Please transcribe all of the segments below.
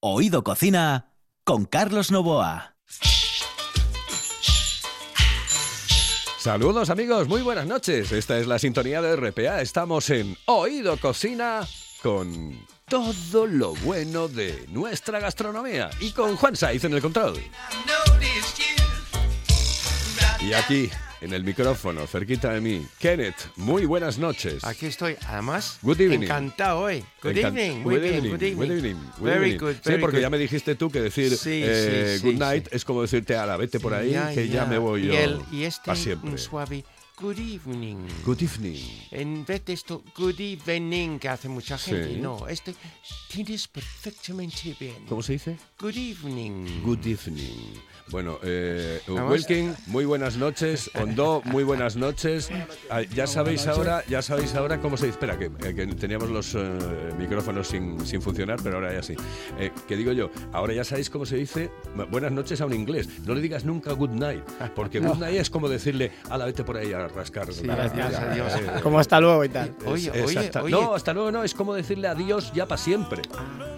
Oído Cocina con Carlos Novoa. Saludos amigos, muy buenas noches. Esta es la sintonía de RPA. Estamos en Oído Cocina con todo lo bueno de nuestra gastronomía y con Juan Saiz en el control. Y aquí, en el micrófono, cerquita de mí, Kenneth, muy buenas noches. Aquí estoy, además, Good evening. encantado hoy. Good Encan- evening, muy good bien, evening, good evening. good evening, good Very evening. good, Sí, very porque good. ya me dijiste tú que decir Sí, eh, sí, sí, good night sí. es como decirte ala, vete por ahí, Ya, que ya, me voy y yo el- y este siempre. suave good evening. Good evening. En vez de esto, good evening, que hace mucha gente, Sí. no, este tienes perfectamente bien. ¿Cómo se dice? Good evening. Good evening. Bueno, eh. Wilkin, muy buenas noches. Ondo, muy buenas noches. Ah, ya sabéis ahora, ya sabéis ahora cómo se dice. Espera, que, eh, que teníamos los eh, micrófonos sin, sin funcionar, pero ahora ya sí. Eh, que digo yo, ahora ya sabéis cómo se dice buenas noches a un inglés. No le digas nunca good night, porque good night es como decirle, ala, vete por ahí a rascar. Sí, la- gracias la- a eh, Como hasta luego y tal. Oye, es- oye, oye. No, hasta luego no, es como decirle adiós ya para siempre.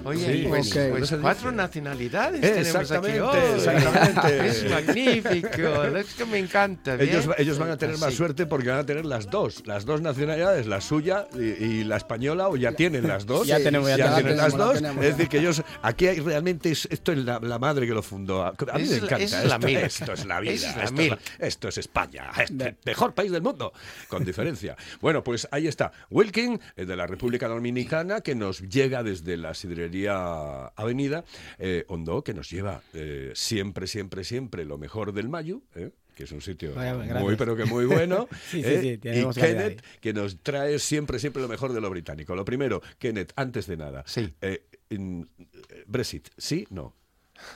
Oye, Sí, pues, pues cuatro nacionalidades tenemos aquí hoy. exactamente. Es magnífico, es que me encanta. Ellos, ¿bien? ellos van a tener más Sí. suerte porque van a tener las dos, las dos nacionalidades, la suya y, y la española, o ya tienen las dos. Ya tenemos, ya tenemos, tienen las la dos. es ya. decir, que ellos, aquí hay realmente, es- esto es la, la madre que lo fundó. A mí Es me la- encanta. es la esto, mil. esto es la vida. Es la esto, mil. es la- esto es España, este, el mejor país del mundo, con diferencia. Bueno, pues ahí está. Wilkin, eh, de la República Dominicana, que nos llega desde la sidrería Avenida, eh, Hondo, que nos lleva eh, siempre, siempre, siempre lo mejor del Mayo. eh, que es un sitio Vaya, muy, gracias. pero que muy bueno. Sí, sí, ¿eh? sí, tenemos y Kenneth, que nos trae siempre, siempre lo mejor de lo británico. Lo primero, Kenneth, antes de nada, Sí. eh, eh, Brexit, ¿sí? No.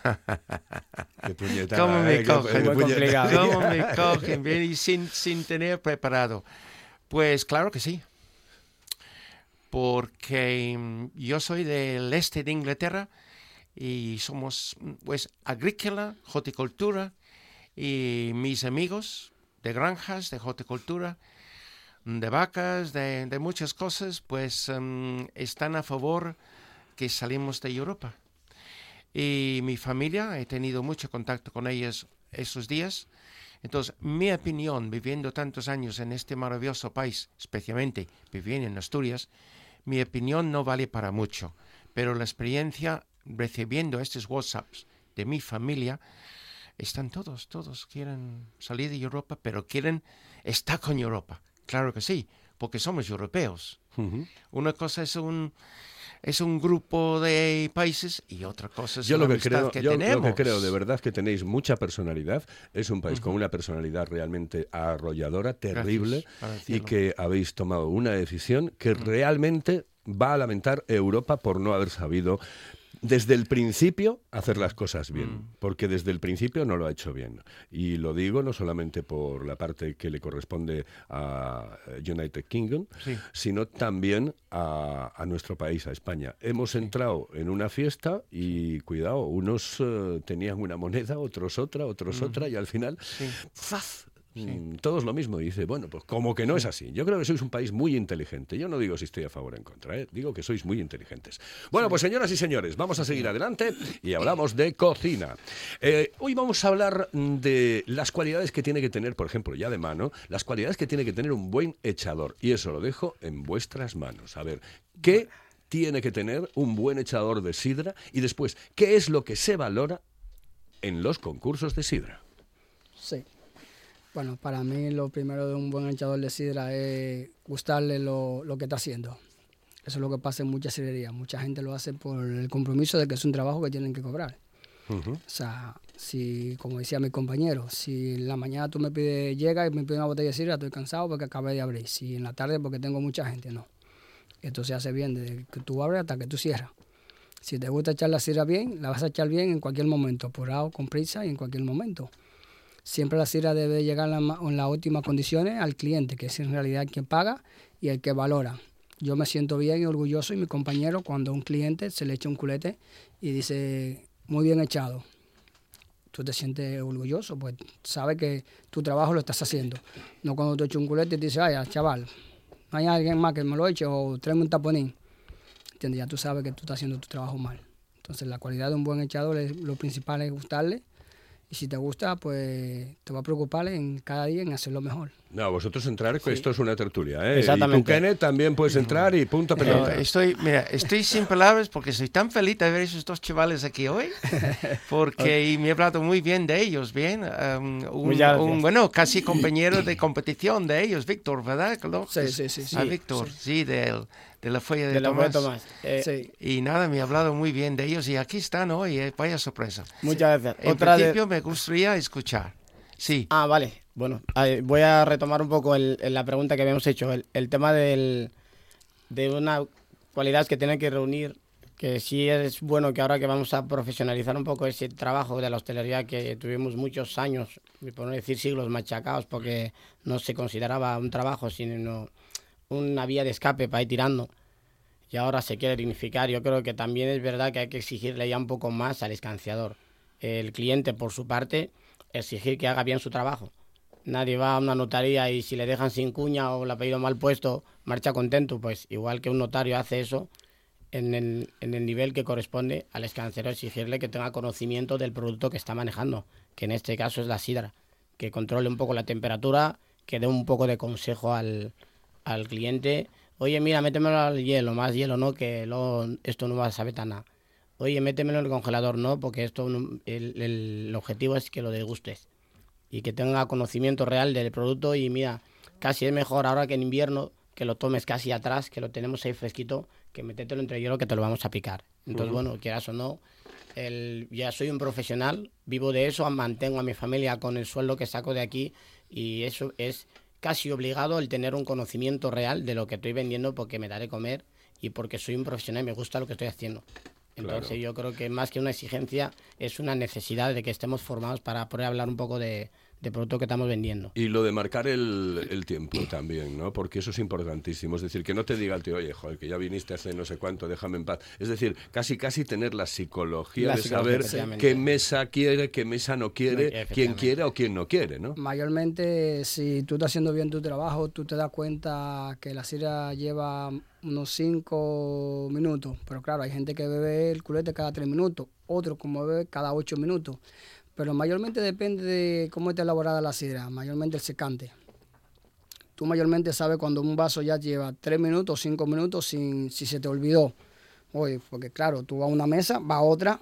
Qué puñeta, ¿Cómo me eh, qué- cogen? qué Muy complicado. ¿Cómo me cogen? Bien, y sin, sin tener preparado. Pues claro que sí. Porque mm, yo soy del este de Inglaterra y somos mm, pues agrícola, horticultura y mis amigos de granjas, de horticultura, de vacas, de, de muchas cosas, pues mm, están a favor que salimos de Europa. Y mi familia, he tenido mucho contacto con ellos esos días. Entonces, mi opinión, viviendo tantos años en este maravilloso país, especialmente viviendo en Asturias, mi opinión no vale para mucho. Pero la experiencia recibiendo estos WhatsApps de mi familia, están todos, todos quieren salir de Europa, pero quieren estar con Europa. Claro que sí, porque somos europeos. Una cosa es un es un grupo de países y otra cosa es Yo la lo que, creo, que yo lo tenemos. que creo de verdad que tenéis mucha personalidad. Es un país con una personalidad realmente arrolladora, terrible, y que habéis tomado una decisión que realmente va a lamentar Europa por no haber sabido desde el principio hacer las cosas bien, Mm. porque desde el principio no lo ha hecho bien. Y lo digo no solamente por la parte que le corresponde a United Kingdom, Sí. sino también a, a nuestro país, a España. Hemos entrado en una fiesta y cuidado, unos eh, tenían una moneda, otros otra, otros otra, y al final, Sí. ¡zas! Mm, Todos lo mismo. Y dice, bueno, pues como que no es así. Yo creo que sois un país muy inteligente. Yo no digo si estoy a favor o en contra, ¿eh? digo que sois muy inteligentes. Bueno, pues señoras y señores, vamos a seguir adelante y hablamos de cocina. Eh, hoy vamos a hablar de las cualidades que tiene que tener, por ejemplo, ya de mano, las cualidades que tiene que tener un buen echador. Y eso lo dejo en vuestras manos. A ver, ¿qué tiene que tener un buen echador de sidra? Y después, ¿qué es lo que se valora en los concursos de sidra? Sí. Bueno, para mí lo primero de un buen echador de sidra es gustarle lo, lo que está haciendo. Eso es lo que pasa en muchas sidrerías. Mucha gente lo hace por el compromiso de que es un trabajo que tienen que cobrar. O sea, si, como decía mi compañero, si en la mañana tú me pides, llega y me pides una botella de sidra, estoy cansado porque acabé de abrir. Si en la tarde porque tengo mucha gente, no. Esto se hace bien desde que tú abres hasta que tú cierras. Si te gusta echar la sidra bien, la vas a echar bien en cualquier momento, apurado, con prisa y en cualquier momento. Siempre la sidra debe llegar en, la en las últimas condiciones al cliente, que es en realidad quien paga y el que valora. Yo me siento bien y orgulloso y mi compañero cuando un cliente se le echa un culete y dice, muy bien echado. Tú te sientes orgulloso, pues sabes que tu trabajo lo estás haciendo. No cuando te echa un culete y te dice, ay, chaval, no hay alguien más que me lo eche o tráeme un taponín. ¿Entiendes? Ya tú sabes que tú estás haciendo tu trabajo mal. Entonces la cualidad de un buen echador lo principal es gustarle y si te gusta, pues te va a preocupar en cada día en hacerlo mejor. No, vosotros entrar, que esto es una tertulia, ¿eh? Exactamente. Y tú, Kenneth, también puedes entrar y punto pelota. Eh, estoy, mira, estoy sin palabras porque soy tan feliz de ver esos dos chavales aquí hoy, porque y me he hablado muy bien de ellos, bien. um, un, un, bueno, casi compañero de competición de ellos, Víctor, ¿verdad? Lo- Sí, sí, sí, sí. Ah, Víctor, sí, del- de la Folla de, de la Tomás. Tomás. Eh, Sí. Y nada, me ha hablado muy bien de ellos y aquí están hoy, eh, vaya sorpresa. Muchas gracias. En Otra de- principio me gustaría escuchar. Sí. Ah, vale. Bueno, voy a retomar un poco la pregunta que habíamos hecho. El, tema del, de una cualidad que tiene que reunir, que sí es bueno que ahora que vamos a profesionalizar un poco ese trabajo de la hostelería que tuvimos muchos años, por no decir siglos machacados, porque no se consideraba un trabajo, sino una vía de escape para ir tirando. Y ahora se quiere dignificar. Yo creo que también es verdad que hay que exigirle ya un poco más al escanciador. El cliente, por su parte, exigir que haga bien su trabajo. Nadie va a una notaría y si le dejan sin cuña o el apellido mal puesto, marcha contento. Pues igual que un notario hace eso, en el, en el nivel que corresponde al escanciador, exigirle que tenga conocimiento del producto que está manejando, que en este caso es la sidra, que controle un poco la temperatura, que dé un poco de consejo al, al cliente. Oye, mira, métemelo al hielo, más hielo no, que esto no va a saber tan nada. Oye, métemelo en el congelador, no, porque esto no- el, el- el objetivo es que lo degustes y que tenga conocimiento real del producto y mira, casi es mejor ahora que en invierno que lo tomes casi atrás, que lo tenemos ahí fresquito, que metételo entre hielo que te lo vamos a picar. Entonces, bueno, quieras o no, el, ya soy un profesional, vivo de eso, mantengo a mi familia con el sueldo que saco de aquí y eso es casi obligado el tener un conocimiento real de lo que estoy vendiendo porque me daré comer y porque soy un profesional y me gusta lo que estoy haciendo. Entonces yo creo que más que una exigencia es una necesidad de que estemos formados para poder hablar un poco de, de producto que estamos vendiendo. Y lo de marcar el, el tiempo también, ¿no? Porque eso es importantísimo. Es decir, que no te diga el tío, oye, joder, que ya viniste hace no sé cuánto, déjame en paz. Es decir, casi casi tener la psicología La de psicología, saber qué mesa quiere, qué mesa no quiere, quién quiere o quién no quiere, ¿no? Mayormente, si tú estás haciendo bien tu trabajo, tú te das cuenta que la sidra lleva unos 5 minutos. Pero claro, hay gente que bebe el culete cada 3 minutos, otro como bebe cada 8 minutos. Pero mayormente depende de cómo está elaborada la sidra, mayormente el secante. Tú mayormente sabes cuando un vaso ya lleva 3 minutos, 5 minutos, sin, si se te olvidó. Oye, porque claro, tú vas a una mesa, vas a otra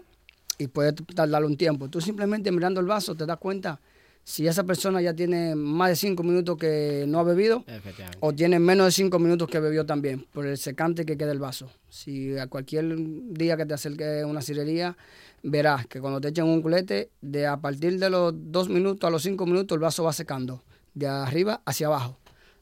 y puedes tardar un tiempo. Tú simplemente mirando el vaso te das cuenta si esa persona ya tiene más de 5 minutos que no ha bebido o tiene menos de 5 minutos que bebió también, por el secante que queda el vaso. Si a cualquier día que te acerques a una cirería, verás que cuando te echan un culete, de a partir de los 2 minutos a los 5 minutos el vaso va secando, de arriba hacia abajo.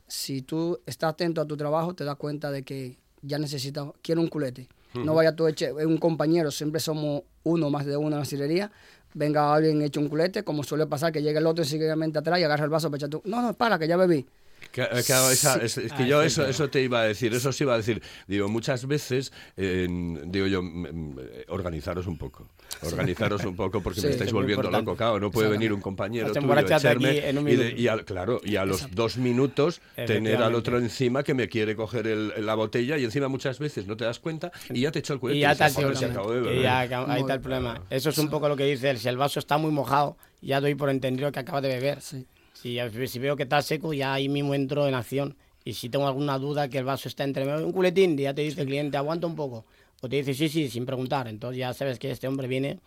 Si tú estás atento a tu trabajo, te das cuenta de que ya necesitas, quiero un culete. No vaya tú eche un compañero, siempre somos uno más de uno en la cirería. Venga alguien hecho un culete, como suele pasar, que llegue el otro seguidamente atrás y agarra el vaso para echar tú. No, no, para, que ya bebí. Que- eh, claro, esa- es, es que Ah, yo eso, eso te iba a decir, eso sí iba a decir. Digo, muchas veces, eh, digo yo, mm, mm, organizaros un poco. Organizaros un poco porque Sí, me estáis volviendo importante. loco. Claro, no puede venir un compañero tuyo, emborracharte echarme aquí en un y, de- minuto. y al- claro, y a los dos minutos tener al otro encima que me quiere coger el- la botella y encima muchas veces no te das cuenta y ya te echó el culete Y ya dices, está, el "Joder, se problema. acabó de Y beber". ya ahí está el problema. Eso es un poco lo que dice él. Si el vaso está muy mojado, ya doy por entendido que acaba de beber. Sí. Si, veo que está seco, ya ahí mismo entro en acción. Y si tengo alguna duda que el vaso está entre medio, un culetín, ya te dice el cliente, aguanta un poco. O te dice, sí, sí, sin preguntar. Entonces ya sabes que este hombre viene,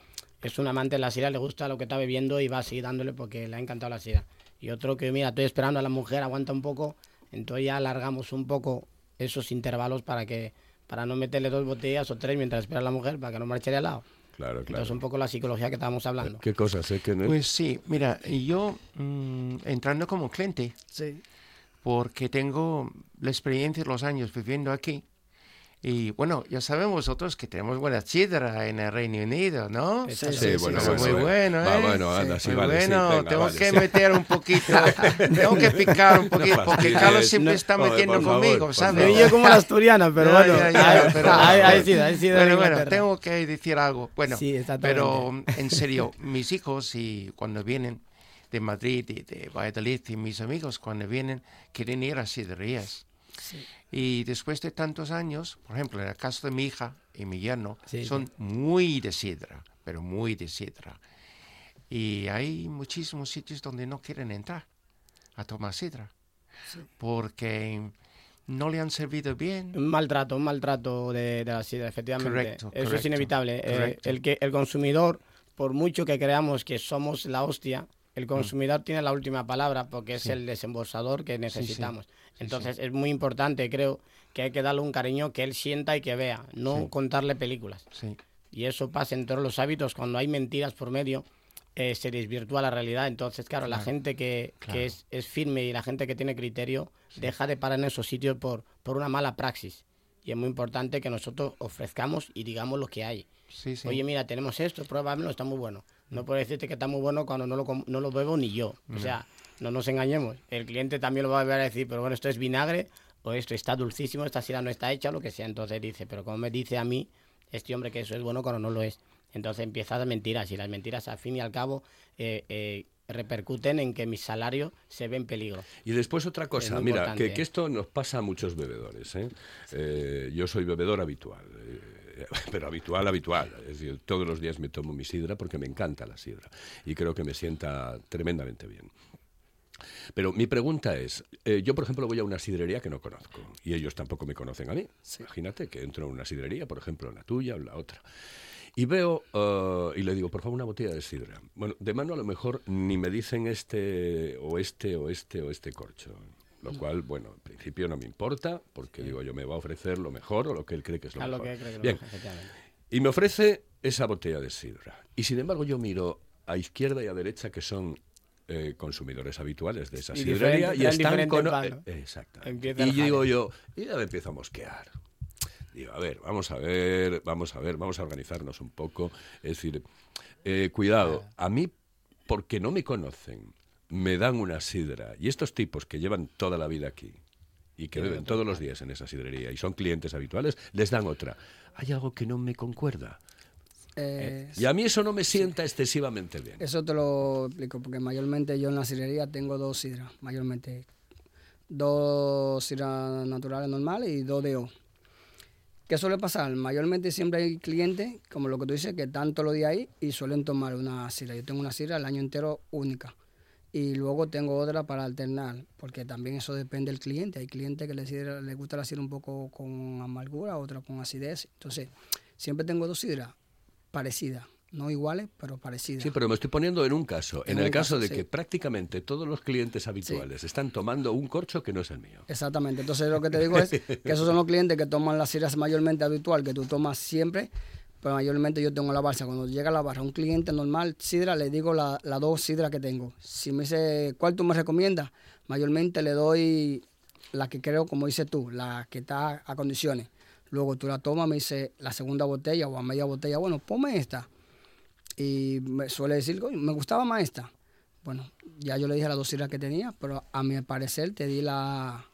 es un amante de la sidra, le gusta lo que está bebiendo y va a seguir dándole porque le ha encantado la sidra. Y otro que, mira, estoy esperando a la mujer, aguanta un poco. Entonces ya alargamos un poco esos intervalos para que para no meterle dos botellas o tres mientras espera la mujer, para que no marche de al lado. Claro, Entonces claro. un poco la psicología que estábamos hablando. Qué cosas, ¿eh? Que no- Pues sí, mira, yo mm, entrando como cliente, Sí. porque tengo la experiencia de los años viviendo aquí. Y bueno, ya sabemos nosotros que tenemos buena sidra en el Reino Unido, ¿no? Sí, Sí, sí, bueno, sí, Eso bueno, muy bueno. bueno, Va, ¿eh? bueno, anda, sí, Muy vale, sí, bueno, venga, tengo vale, que sí. meter un poquito, tengo que picar un poquito, porque fastidies. Carlos siempre No, está joder, metiendo favor, conmigo, ¿sabes? yo como la asturiana, pero Ya, bueno, ya, ya, ahí- pero- sí, ahí sí de Bueno, bueno, tengo que decir algo. Bueno, Sí, pero en serio, mis hijos y cuando vienen de Madrid y de Valladolid y mis amigos cuando vienen quieren ir a sidrerías. Y después de tantos años, por ejemplo, en el caso de mi hija y mi yerno, Sí, son muy de sidra, pero muy de sidra. Y hay muchísimos sitios donde no quieren entrar a tomar sidra, porque no le han servido bien. Un maltrato, un maltrato de, de la sidra, efectivamente. Correcto, Eso es correcto, inevitable. Eh, el, que, el consumidor, por mucho que creamos que somos la hostia. El consumidor tiene la última palabra porque es el desembolsador que necesitamos. Entonces es muy importante, creo, que hay que darle un cariño que él sienta y que vea, no contarle películas. Sí, Y eso pasa en todos los hábitos, cuando hay mentiras por medio, eh, se desvirtúa la realidad. Entonces, claro, la gente que, que claro. es, es firme y la gente que tiene criterio deja de parar en esos sitios por, por una mala praxis. Y es muy importante que nosotros ofrezcamos y digamos lo que hay. sí, sí. Oye, mira, tenemos esto, pruébamelo, está muy bueno. No puedo decirte que está muy bueno cuando no lo, no lo bebo ni yo. O sea, no nos engañemos. El cliente también lo va a ver a decir, pero bueno, esto es vinagre o esto está dulcísimo, esta sira no está hecha, lo que sea. Entonces dice, pero como me dice a mí este hombre que eso es bueno cuando no lo es. Entonces empiezan las mentiras y las mentiras al fin y al cabo eh, eh, repercuten en que mi salario se ve en peligro. Y después otra cosa, mira, que esto nos pasa a muchos bebedores. ¿eh? Eh, yo soy bebedor habitual, eh, pero habitual, habitual. Es decir, todos los días me tomo mi sidra porque me encanta la sidra y creo que me sienta tremendamente bien. Pero mi pregunta es, eh, yo por ejemplo voy a una sidrería que no conozco y ellos tampoco me conocen a mí. Imagínate que entro en una sidrería, por ejemplo la tuya o la otra, y veo eh, y le digo, por favor, una botella de sidra. Bueno, de mano a lo mejor ni me dicen este o este o este o este corcho. Lo cual, bueno, en principio no me importa, porque digo, yo me va a ofrecer lo mejor o lo que él cree que es lo A lo mejor. que creo que lo Bien, mejor, efectivamente. y me ofrece esa botella de sidra. Y sin embargo yo miro a izquierda y a derecha que son eh, consumidores habituales de esa Y sidrería y están con... eh, exactamente. Empieza Y digo yo, y ya me empiezo a mosquear. Digo, a ver, vamos a ver, vamos a ver, vamos a organizarnos un poco. Es decir, eh, cuidado, a mí, porque no me conocen, me dan una sidra. Y estos tipos que llevan toda la vida aquí y que beben todos los días en esa sidrería y son clientes habituales, les dan otra. Hay algo que no me concuerda. Eh, Y a mí eso no me sienta excesivamente bien. Eso te lo explico, porque mayormente yo en la sidrería tengo dos sidras, mayormente. Dos sidras naturales normales y dos de O. ¿Qué suele pasar? Mayormente siempre hay clientes, como lo que tú dices, que están todos los días ahí y suelen tomar una sidra. Yo tengo una sidra el año entero única. Y luego tengo otra para alternar, porque también eso depende del cliente. Hay clientes que les, gusta la sidra un poco con amargura, otra con acidez. Entonces, siempre tengo dos sidras parecidas. No iguales, pero parecidas. Sí, pero me estoy poniendo en un caso, en, En el caso caso, de sí. que prácticamente todos los clientes habituales están tomando un corcho que no es el mío. Exactamente. Entonces lo que te digo es que esos son los clientes que toman las sidras mayormente habitual, que tú tomas siempre. Pero mayormente yo tengo la barra. Cuando llega la barra un cliente normal, sidra, le digo las la dos sidras que tengo. Si me dice, ¿cuál tú me recomiendas? Mayormente le doy la que creo, como dices tú, la que está a condiciones. Luego tú la tomas, me dice la segunda botella o a media botella, bueno, ponme esta. Y me suele decir, "Coño, me gustaba más esta. Bueno, ya yo le dije las dos sidras que tenía, pero a mi parecer te di la,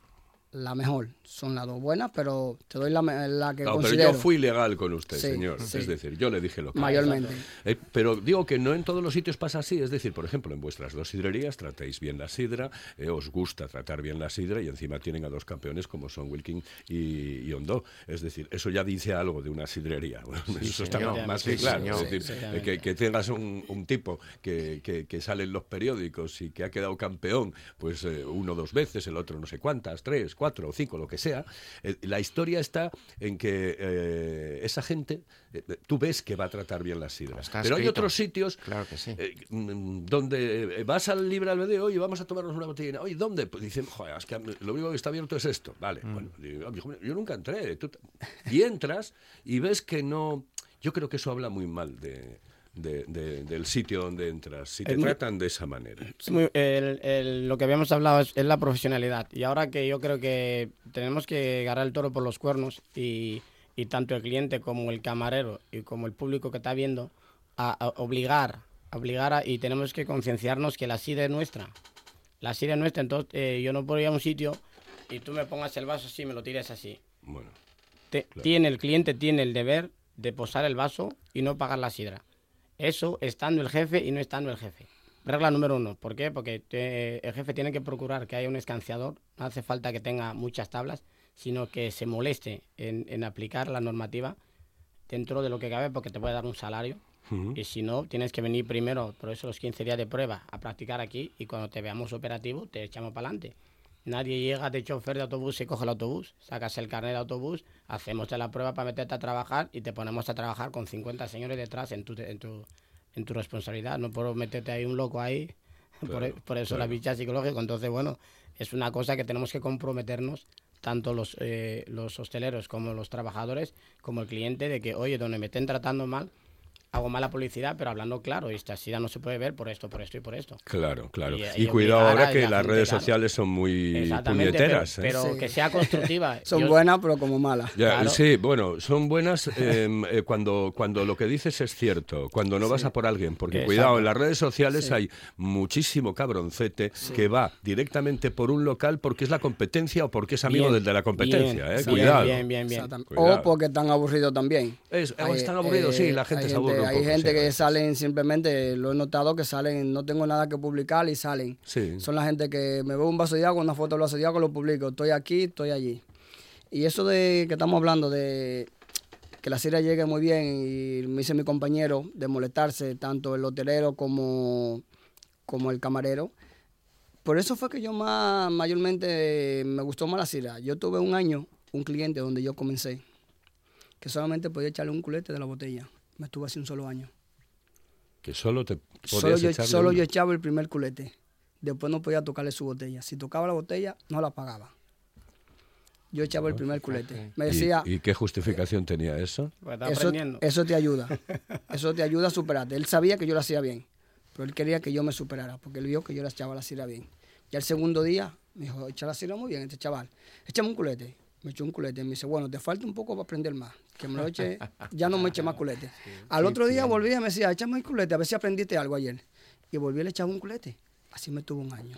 la mejor. Son las dos buenas, pero te doy la, me- la que No, pero yo fui legal con usted, Sí, señor. sí. Es decir, yo le dije lo que Mayormente. Eh, pero digo que no en todos los sitios pasa así. Es decir, por ejemplo, en vuestras dos sidrerías tratéis bien la sidra, eh, os gusta tratar bien la sidra y encima tienen a dos campeones como son Wilking y, y Hondo. Es decir, eso ya dice algo de una sidrería. Bueno, eso está señor. más que claro. señor. Es decir, Sí, eh, que, que tengas un, un tipo que, que- que sale en los periódicos y que ha quedado campeón, pues eh, uno dos veces, el otro no sé cuántas, tres, cuatro o cinco, lo que sea. Eh, la historia está en que eh, esa gente, eh, tú ves que va a tratar bien las sidras. Pero hay otros sitios Claro que sí. mm, donde vas al libre albedrío, oye, vamos a tomarnos una botellina. Oye, ¿dónde? Pues dicen, joder, es que lo único que está abierto es esto. Vale, Mm. bueno, digo, "Ah, yo nunca entré. Tú t-". y entras y ves que no... Yo creo que eso habla muy mal de, de- de- del sitio donde entras, si te muy- tratan de esa manera. El- el- lo que habíamos hablado es, es la profesionalidad. Y ahora que yo creo que tenemos que agarrar el toro por los cuernos y, y tanto el cliente como el camarero y como el público que está viendo, a, a obligar, a obligar a- y tenemos que concienciarnos que la sidra es nuestra. La sidra es nuestra, entonces eh, yo no puedo ir a un sitio y tú me pongas el vaso así y me lo tires así. Bueno, Te- tiene, el cliente tiene el deber de posar el vaso y no pagar la sidra. Eso estando el jefe y no estando el jefe. Regla número uno. ¿Por qué? Porque te- el jefe tiene que procurar que haya un escanciador. No hace falta que tenga muchas tablas, sino que se moleste en, en aplicar la normativa dentro de lo que cabe porque te puede dar un salario. Y si no, tienes que venir primero, por eso los 15 días de prueba, a practicar aquí y cuando te veamos operativo, te echamos para adelante. Nadie llega de chofer de autobús y coge el autobús, sacas el carnet de autobús, hacemos la prueba para meterte a trabajar y te ponemos a trabajar con 50 señores detrás en tu, en tu, en tu responsabilidad. No puedo meterte ahí un loco ahí, por, Claro, por eso la bicha psicológica. Entonces, bueno, es una cosa que tenemos que comprometernos tanto los, eh, los hosteleros como los trabajadores, como el cliente, de que, oye, donde me estén tratando mal, hago mala publicidad, pero hablando claro, esta sida no se puede ver por esto, por esto y por esto. Claro, claro. Y- Y, y cuidado ahora que la las redes claro. sociales son muy puñeteras. ¿eh? pero, Sí. que sea constructiva. Son Yo- buenas, pero como malas. Ya, Claro. Sí, bueno, son buenas em, eh, cuando, cuando lo que dices es cierto, cuando no vas a por alguien, porque Exacto. cuidado, en las redes sociales Sí. hay muchísimo cabroncete que va directamente por un local porque es la competencia o porque es amigo Bien, del de la competencia, bien, eh, cuidado. Bien, bien, bien. O porque están aburridos también. Es- Hay- están aburridos, sí, la gente aburre un Hay poco, gente sí, que veces. salen simplemente, lo he notado, que salen, no tengo nada que publicar y salen. Sí. Son la gente que me veo un vaso de agua, una foto del vaso de agua, lo publico. Estoy aquí, estoy allí. Y eso de que estamos hablando de que la sira llegue muy bien y me dice mi compañero de molestarse, tanto el hotelero como, como el camarero. Por eso fue que yo más, mayormente me gustó más la sira. Yo tuve un año, un cliente donde yo comencé, que solamente podía echarle un culete de la botella. Me estuve así un solo año. Que solo te Solo, podías yo, solo yo echaba el primer culete. Después no podía tocarle su botella. Si tocaba la botella, no la pagaba. Yo echaba el primer culete. Me ¿Y- decía, ¿Y, qué justificación tenía eso? Pues eso te ayuda. Eso te ayuda a superarte. Él sabía que yo lo hacía bien, pero él quería que yo me superara, porque él vio que yo la echaba la sira bien. Ya el segundo día me dijo, echa la sira muy bien este chaval. Échame un culete. Me echó un culete. Me dice, bueno, te falta un poco para aprender más. Que me lo eche, ya no me eche más culete. Al otro día volví y me decía, échame el culete, a ver si aprendiste algo ayer. Y volví y le echaba un culete. Así me tuvo un año.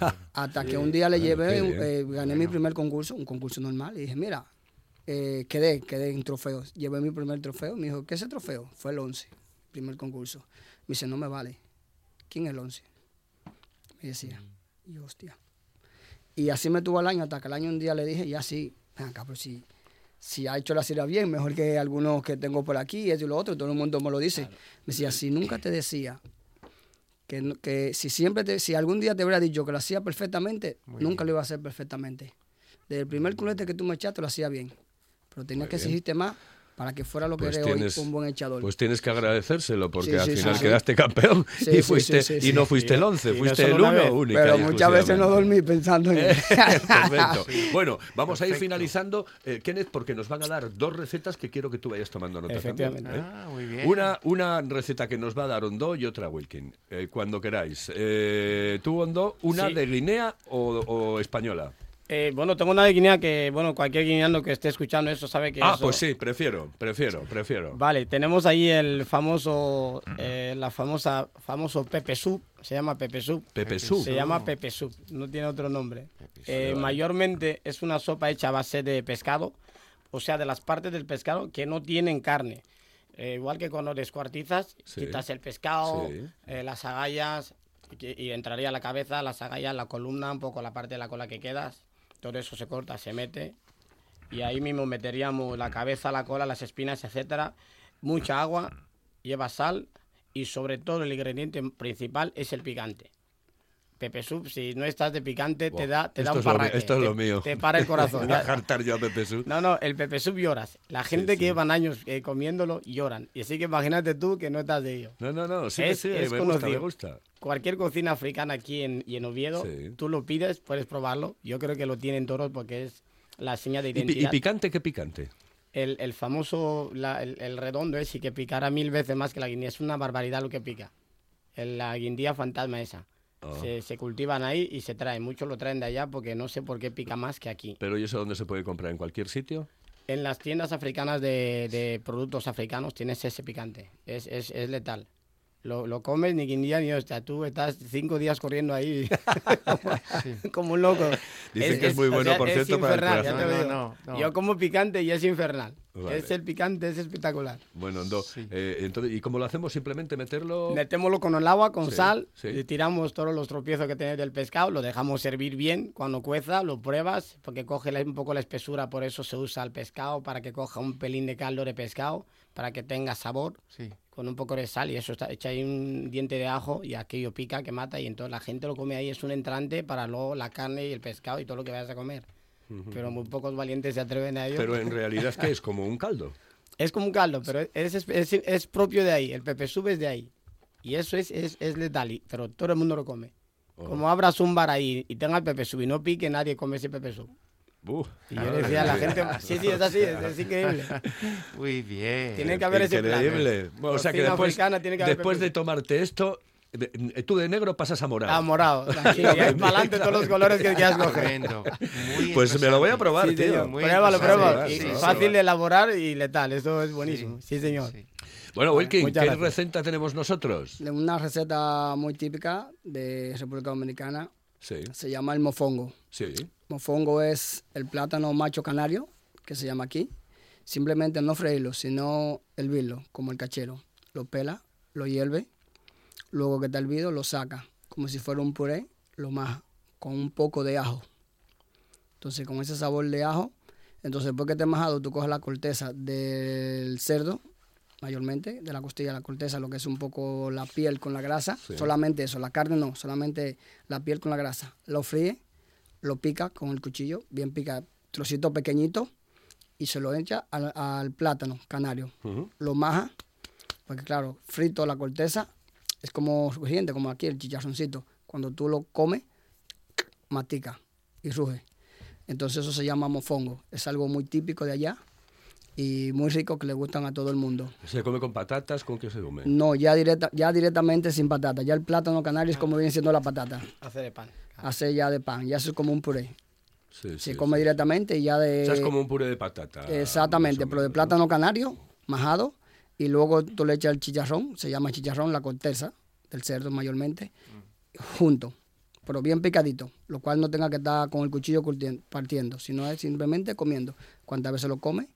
Hasta que un día le Bueno, llevé, bien. eh, gané mi primer concurso, un concurso normal, y dije, mira, eh, quedé, quedé en trofeos. Llevé mi primer trofeo. Me dijo, ¿qué es ese trofeo? Fue el 11, primer concurso. Me dice, no me vale. ¿Quién es el 11? Me decía, y yo, hostia. Y así me tuvo al año, hasta que al año un día le dije, ya sí, acá, pero si, si ha hecho la serie bien, mejor que algunos que tengo por aquí, eso y lo otro, todo el mundo me lo dice. Me decía, si nunca te decía que, que si siempre te, si algún día te hubiera dicho que lo hacía perfectamente, nunca lo iba a hacer perfectamente. Desde el primer culete que tú me echaste lo hacía bien, pero tenías que exigirte más para que fuera lo que Pues eres tienes, hoy, un buen echador. pues tienes que agradecérselo porque Sí, al sí, final sí, quedaste campeón Sí, y fuiste sí, sí, y no sí. fuiste el 11, Y no fuiste el una 1 vez. única. pero muchas veces no dormí pensando en él. Perfecto. Bueno, vamos a ir finalizando, eh, Kenneth, porque nos van a dar dos recetas que quiero que tú vayas tomando nota Efectivamente. también, ¿eh? Ah, muy bien. Una, una receta que nos va a dar Hondo y otra Wilkin, eh, cuando queráis. Eh, ¿Tú, Hondo, una Sí. de Guinea o, o española? Eh, bueno, tengo una de Guinea que, bueno, cualquier guineano que esté escuchando eso sabe que Ah, eso- pues sí, prefiero, prefiero, prefiero. Vale, tenemos ahí el famoso, eh, la famosa, famoso Pepe Soup, se llama Pepe Soup. Pepe Soup. Se llama Pepe Soup, no tiene otro nombre. Eh. Mayormente es una sopa hecha a base de pescado, o sea, de las partes del pescado que no tienen carne. Eh, igual que cuando descuartizas, Sí. quitas el pescado, Sí. eh, las agallas, y, y entraría la cabeza, las agallas, la columna, un poco la parte de la cola que quedas. Todo eso se corta, se mete. Y ahí mismo meteríamos la cabeza, la cola, las espinas, etcétera. Mucha agua, lleva sal y sobre todo el ingrediente principal es el picante. Pepe Soup, si no estás de picante, te da, te da un es parraque. esto es te- lo mío. Te para el corazón. Voy a ya. jartar yo a Pepe Soup. No, no, el Pepe Soup lloras. La gente sí. que llevan años eh, comiéndolo lloran. Y así que imagínate tú que no estás de ello. No, no, no, sí, Es- sí, es me gusta, me gusta. Cualquier cocina africana aquí en, y en Oviedo, Sí. tú lo pides, puedes probarlo. Yo creo que lo tienen todos porque es la señal de ¿Y, pi- y identidad. picante qué picante? el, el famoso, la- el, el redondo es y que picara mil veces más que la guindía. Es una barbaridad lo que pica. El- la guindía fantasma esa. Ah. Se, se cultivan ahí y se traen. Muchos lo traen de allá porque no sé por qué pica más que aquí. ¿Pero y eso dónde se puede comprar? ¿En cualquier sitio? En las tiendas africanas de, de productos africanos tienes ese picante. Es, es, es letal. Lo, lo comes ni quien día ni hostia. Tú estás cinco días corriendo ahí como, como un loco. Dicen que es muy bueno, por cierto, para el infernal, ya corazón. te No, no, no. Yo como picante y es infernal. Vale. Es el picante, es espectacular. Bueno, Ando, eh, entonces, ¿y cómo lo hacemos? Simplemente meterlo... Metémoslo con el agua, con Sí, sal, sí. y tiramos todos los tropiezos que tiene del pescado, lo dejamos servir bien, cuando cueza lo pruebas, porque coge un poco la espesura, por eso se usa el pescado, para que coja un pelín de caldo de pescado, para que tenga sabor, Sí. con un poco de sal, y eso está, echa ahí un diente de ajo, y aquello pica, que mata, y entonces la gente lo come ahí, es un entrante para luego la carne y el pescado y todo lo que vayas a comer. Pero muy pocos valientes se atreven a ello. Pero en realidad, ¿qué es? Como un caldo. Es como un caldo, pero es, es, es- es propio de ahí. El pepe sube es de ahí. Y eso es, es, es letal, pero todo el mundo lo come. Oh. Como abras un bar ahí y tenga el pepe sub y no pique, nadie come ese pepe sub. Uf. Y yo le decía a la gente, sí, sí, es así, es, es increíble. Muy bien. Tiene que haber ese plan. Increíble. Bueno, o sea que después, tiene que haber después de tomarte esto, eh, tú de negro pasas a morado. Ah, morado. ahí para adelante todos los colores que quieras coger. Pues me lo voy a probar, Sí, tío. Muy Pruébalo, pruébalo. Sí, sí, sí. fácil de elaborar y letal, eso es buenísimo. Sí, señor. Sí. Bueno, Wilkin, ¿qué gracias. receta tenemos nosotros? Una receta muy típica de República Dominicana Sí, se llama el mofongo. sí. Mofongo es el plátano macho canario, que se llama aquí. Simplemente no freírlo, sino hervirlo, como el cachero. Lo pela, lo hierve, luego que está hervido lo saca, como si fuera un puré, lo maja, con un poco de ajo. Entonces, con ese sabor de ajo, entonces después que esté majado, tú coges la corteza del cerdo, mayormente, de la costilla, la corteza, lo que es un poco la piel con la grasa, Sí. solamente eso, la carne no, solamente la piel con la grasa. Lo fríe, lo pica con el cuchillo, bien pica, trocito pequeñito, y se lo echa al, al plátano canario. Lo maja, porque claro, frito la corteza es como rugiente, como aquí el chicharroncito. Cuando tú lo comes, matica y ruge. Entonces eso se llama mofongo. Es algo muy típico de allá y muy rico que le gustan a todo el mundo. ¿Se come con patatas? ¿Con qué se come? No, ya, directa, ya directamente sin patata. Ya el plátano canario es como viene siendo la patata. Hace de pan. Hace ya de pan, ya es como un puré. Sí, sí, Se come sí. directamente y ya de... O sea, es como un puré de patata. Exactamente, pero de plátano canario, majado, y luego tú le echas el chicharrón, se llama chicharrón, la corteza del cerdo mayormente, junto, pero bien picadito, lo cual no tenga que estar con el cuchillo partiendo, sino es simplemente comiendo. Cuantas veces lo comes,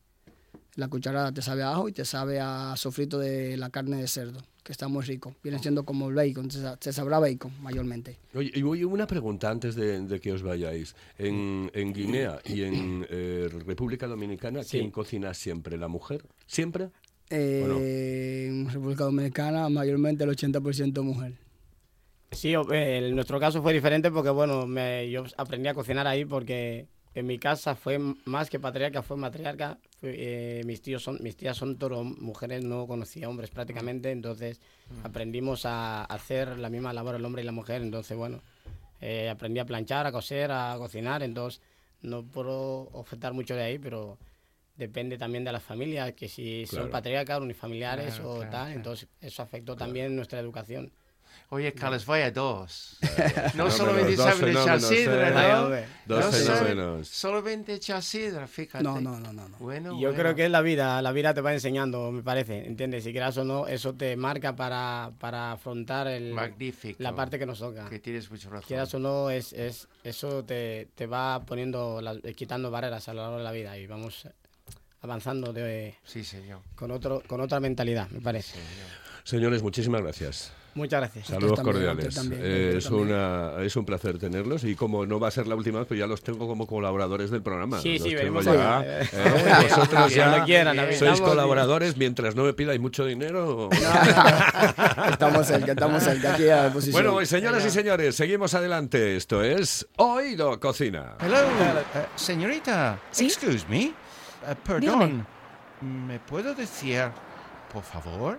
la cucharada te sabe a ajo y te sabe a sofrito de la carne de cerdo, que está muy rico. Viene siendo como el bacon, se sabrá bacon mayormente. Oye, y oye, una pregunta antes de, de que os vayáis. En, en Guinea y en eh, República Dominicana, Sí. ¿quién cocina siempre? ¿La mujer? ¿Siempre? Eh, En República Dominicana, mayormente el 80% mujer. Sí, o- eh, en nuestro caso fue diferente porque, bueno, me- yo aprendí a cocinar ahí porque en mi casa fue más que patriarca, fue matriarca. Fue, eh, mis, tíos son, mis tías son todo mujeres, no conocía hombres prácticamente, entonces aprendimos a hacer la misma labor el hombre y la mujer. Entonces, bueno, eh, aprendí a planchar, a coser, a cocinar, entonces no puedo ofertar mucho de ahí, pero depende también de las familias, que si Claro. son patriarcas, unifamiliares Claro, o claro, tal, entonces eso afectó también nuestra educación. Oye, Carlos, vaya dos. No solamente dos saben echar fenómenos, sidra, ¿eh? ¿no? Dos No fenómenos. Solamente echar sidra, fíjate. No, no, no, no. no. Bueno, Yo bueno. creo que es la vida, la vida te va enseñando, me parece, ¿entiendes? Si quieras o no, eso te marca para, para afrontar el, Magnífico. la parte que nos toca. Que tienes mucha razón. Quieras o no, es, es, eso te, te va poniendo, eh, quitando barreras a lo largo de la vida y vamos avanzando de, Sí, señor. con, otro, con otra mentalidad, me parece. Señores, muchísimas gracias. Muchas gracias. Saludos también, cordiales. también, Eh, es, una, es un placer tenerlos y como no va a ser la última vez, pues ya los tengo como colaboradores del programa. Sí, Los sí, tengo veremos ya. ¿eh? Vosotros ya Cuando quieran, sois colaboradores mientras no me pidáis mucho dinero. estamos cerca, estamos cerca, aquí a disposición. Bueno, pues señoras y señores, seguimos adelante. Esto es Oído Cocina. Hello, eh, señorita. ¿Sí? Excuse me. Perdón. ¿Me puedo decir, por favor,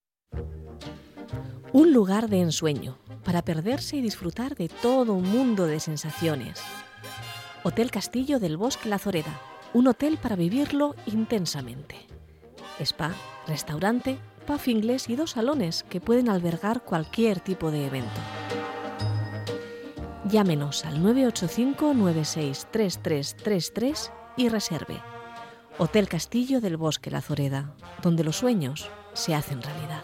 Un lugar de ensueño, para perderse y disfrutar de todo un mundo de sensaciones. Hotel Castillo del Bosque La Zoreda, un hotel para vivirlo intensamente. Spa, restaurante, puff inglés y dos salones que pueden albergar cualquier tipo de evento. Llámenos al 985-963333 y reserve. Hotel Castillo del Bosque La Zoreda, donde los sueños se hacen realidad.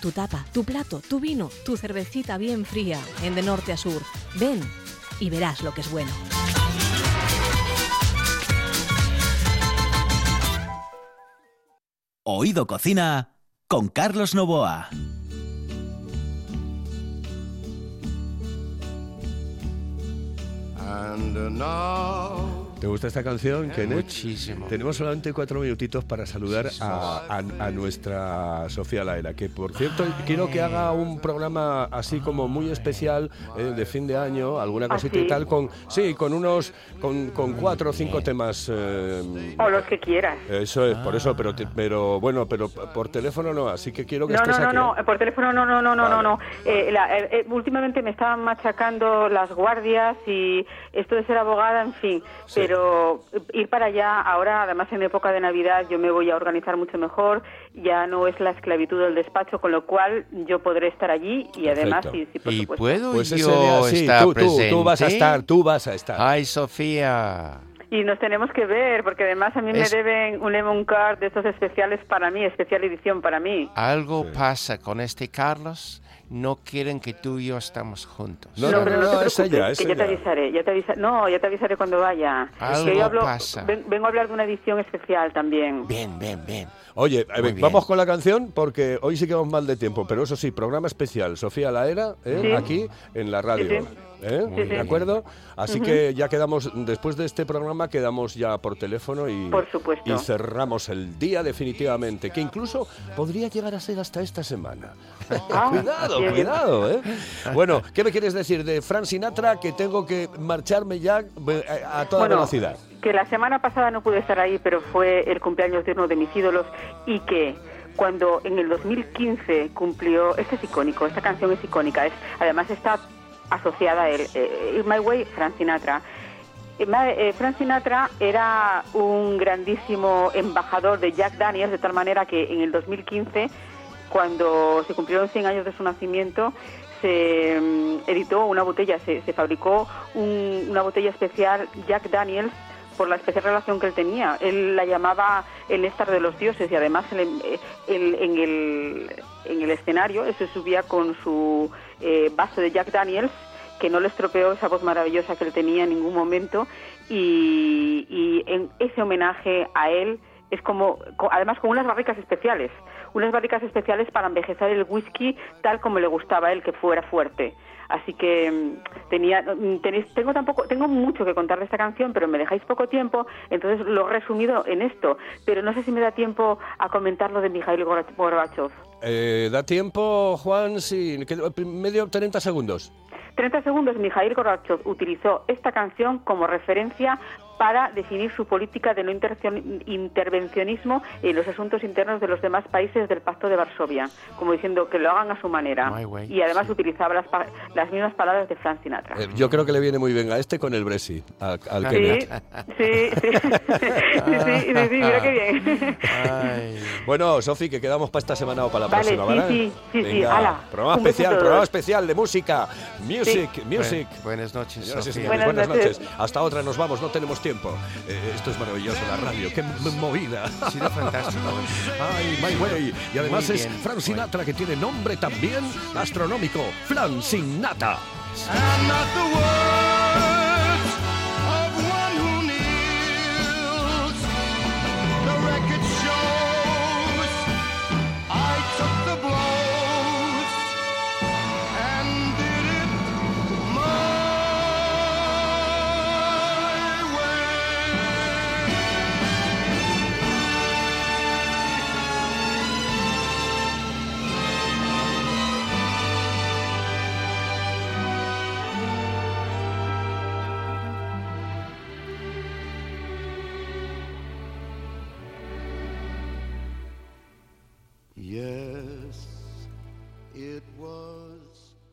Tu tapa, tu plato, tu vino, tu cervecita bien fría, en de norte a sur. Ven y verás lo que es bueno. Oído Cocina con Carlos Novoa. ¿Te gusta esta canción, Kenneth? Muchísimo. Tenemos solamente cuatro minutitos para saludar a, a- a nuestra Sofía Laera, que por cierto quiero que haga un programa así como muy especial eh, de fin de año, alguna cosita y sí? tal, con sí, con unos, con, con cuatro o cinco temas. eh, O los que quieras. eso es, por eso, pero, te- pero bueno, pero por teléfono no, así que quiero que No, estés no, no, aquí. no, ¿eh? por teléfono no, no, no, no, no, Vale. no. Eh, la- últimamente me estaban machacando las guardias y esto de ser abogada, en fin. Sí. Pero ir para allá, ahora, además en época de Navidad, yo me voy a organizar mucho mejor. Ya no es la esclavitud del despacho, con lo cual yo podré estar allí y además, sí, sí, por ¿Y supuesto. puedo Pues yo sí, estar tú, tú, tú vas a presente? estar, tú vas a estar. Ay, Sofía. Y nos tenemos que ver, porque además a mí Es- me deben un Lemon Card de estos especiales para mí, especial edición para mí. Algo pasa con este Carlos. No quieren que tú y yo estamos juntos. No, no, pero no, te no, es preocupes, ella, es que ya te ella. avisaré, ya te avisa- no, ya te avisaré cuando vaya. Algo Que yo hablo- pasa. ven- vengo a hablar de una edición especial también. Bien, bien, bien. Oye, eh, bien. vamos con la canción porque hoy sí que vamos mal de tiempo, pero eso sí, programa especial, Sofía Laera, ¿eh? Sí. aquí en la radio. Sí, sí. ¿Eh? Muy ¿De bien. acuerdo? Así que ya quedamos, después de este programa, quedamos ya por teléfono y, Por supuesto. y cerramos el día definitivamente, que incluso podría llegar a ser hasta esta semana. Ah, cuidado, bien. cuidado, ¿eh? Bueno, ¿qué me quieres decir de Fran Sinatra que tengo que marcharme ya eh, a toda Bueno, velocidad? que la semana pasada no pude estar ahí, pero fue el cumpleaños de uno de mis ídolos y que cuando en el 2015 cumplió, este es icónico, esta canción es icónica, es, además está asociada a él, eh, My Way, Frank Sinatra. Eh, eh, Frank Sinatra era un grandísimo embajador de Jack Daniels, de tal manera que en el 2015, cuando se cumplieron 100 años de su nacimiento, se mm, editó una botella, se, fabricó un- una botella especial Jack Daniels por la especial relación que él tenía. Él la llamaba el néctar de los dioses y además el- el- en, el, en el escenario él se subía con su eh, vaso de Jack Daniels que no le estropeó esa voz maravillosa que él tenía en ningún momento y, y en ese homenaje a él es como, co- además con unas barricas especiales, unas barricas especiales para envejecer el whisky tal como le gustaba a él, que fuera fuerte. Así que mm, tenía, mm, tenéis, tengo tampoco, tengo mucho que contar de esta canción, pero me dejáis poco tiempo, entonces lo he resumido en esto. Pero no sé si me da tiempo a comentar lo de Mikhail Gorbachev. Eh, ¿Da tiempo, Juan? Sí, que- medio 30 segundos. 30 segundos, Mikhail Gorbachev utilizó esta canción como referencia para definir su política de no intervencionismo en los asuntos internos de los demás países del Pacto de Varsovia, como diciendo que lo hagan a su manera. Way, Y además sí. utilizaba las, pa- las mismas palabras de Frank Sinatra. Eh, yo creo que le viene muy bien a este con el Brexit, a- al Sí, sí, sí, sí, sí, sí, sí, mira qué bien. Ay. Bueno, Sofi, que quedamos para esta semana o para la Vale, próxima, sí, ¿vale? sí, sí, sí, Venga, ala, programa un especial, programa especial de música. Music, music. Bu- Buenas noches, buenas, noches. noches. Hasta otra, nos vamos, no tenemos tiempo. Eh, esto es maravilloso, la radio, qué movida. Ha sido fantástico. Ay, my way. Y además es bien, Fran Sinatra, que tiene nombre también astronómico. Fran Sinatra.